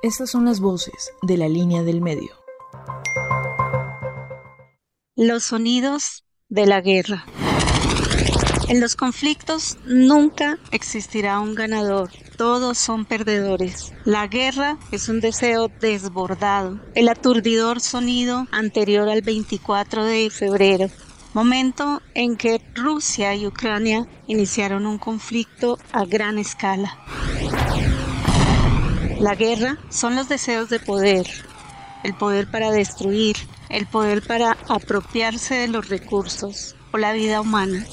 Estas son las voces de la línea del medio. Los sonidos de la guerra. En los conflictos nunca existirá un ganador, todos son perdedores. La guerra es un deseo desbordado, el aturdidor sonido anterior al 24 de febrero, momento en que Rusia y Ucrania iniciaron un conflicto a gran escala. La guerra son los deseos de poder, el poder para destruir, el poder para apropiarse de los recursos o la vida humana.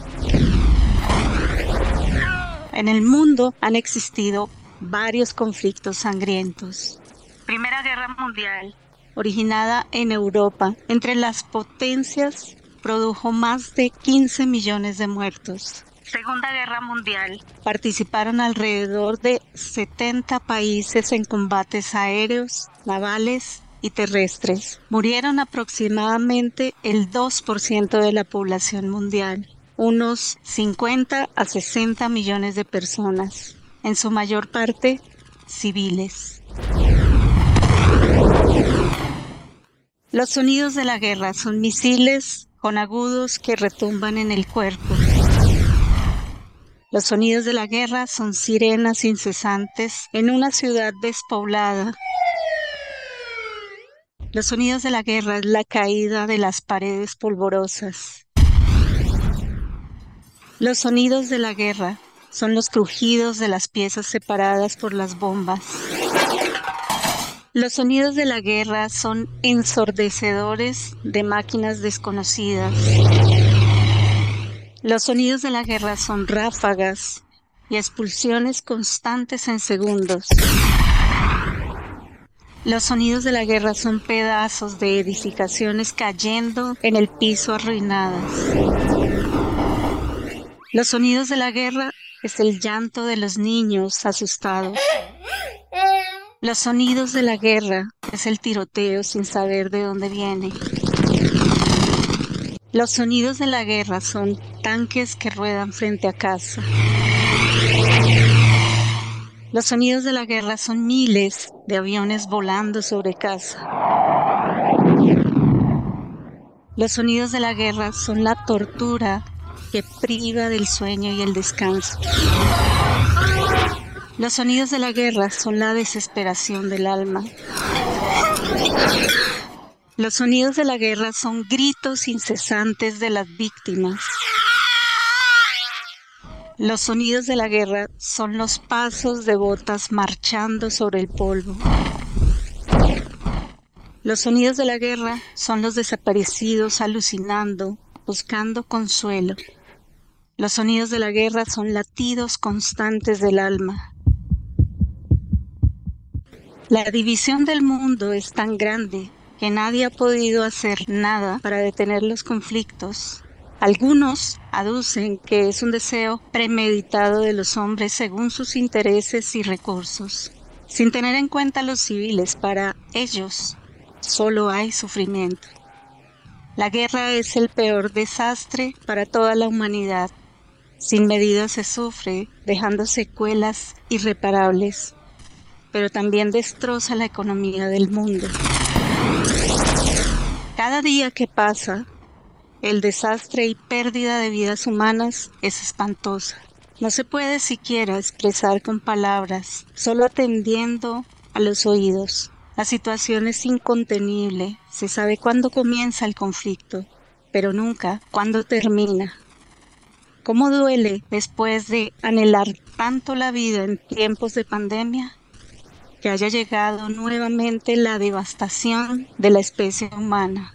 En el mundo han existido varios conflictos sangrientos. Primera Guerra Mundial, originada en Europa, entre las potencias, produjo más de 15 millones de muertos. Segunda Guerra Mundial, participaron alrededor de 70 países en combates aéreos, navales y terrestres. Murieron aproximadamente el 2% de la población mundial unos 50 a 60 millones de personas, en su mayor parte civiles. Los sonidos de la guerra son misiles con agudos que retumban en el cuerpo. Los sonidos de la guerra son sirenas incesantes en una ciudad despoblada. Los sonidos de la guerra es la caída de las paredes polvorosas, los sonidos de la guerra son los crujidos de las piezas separadas por las bombas. Los sonidos de la guerra son ensordecedores de máquinas desconocidas. Los sonidos de la guerra son ráfagas y expulsiones constantes en segundos. Los sonidos de la guerra son pedazos de edificaciones cayendo en el piso arruinadas. Los sonidos de la guerra es el llanto de los niños asustados. Los sonidos de la guerra es el tiroteo sin saber de dónde viene. Los sonidos de la guerra son tanques que ruedan frente a casa. Los sonidos de la guerra son miles de aviones volando sobre casa. Los sonidos de la guerra son la tortura que priva del sueño y el descanso. Los sonidos de la guerra son la desesperación del alma. Los sonidos de la guerra son gritos incesantes de las víctimas. Los sonidos de la guerra son los pasos de botas marchando sobre el polvo. Los sonidos de la guerra son los desaparecidos alucinando, buscando consuelo. Los sonidos de la guerra son latidos constantes del alma. La división del mundo es tan grande que nadie ha podido hacer nada para detener los conflictos. Algunos aducen que es un deseo premeditado de los hombres según sus intereses y recursos. Sin tener en cuenta a los civiles, para ellos solo hay sufrimiento. La guerra es el peor desastre para toda la humanidad sin medida se sufre, dejando secuelas irreparables, pero también destroza la economía del mundo. Cada día que pasa, el desastre y pérdida de vidas humanas es espantosa. No se puede siquiera expresar con palabras, solo atendiendo a los oídos. La situación es incontenible. Se sabe cuándo comienza el conflicto, pero nunca cuándo termina. ¿Cómo duele después de anhelar tanto la vida en tiempos de pandemia? Que haya llegado nuevamente la devastación de la especie humana.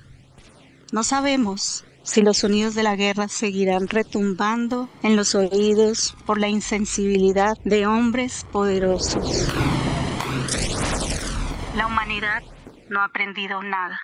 No sabemos si los sonidos de la guerra seguirán retumbando en los oídos por la insensibilidad de hombres poderosos. La humanidad no ha aprendido nada.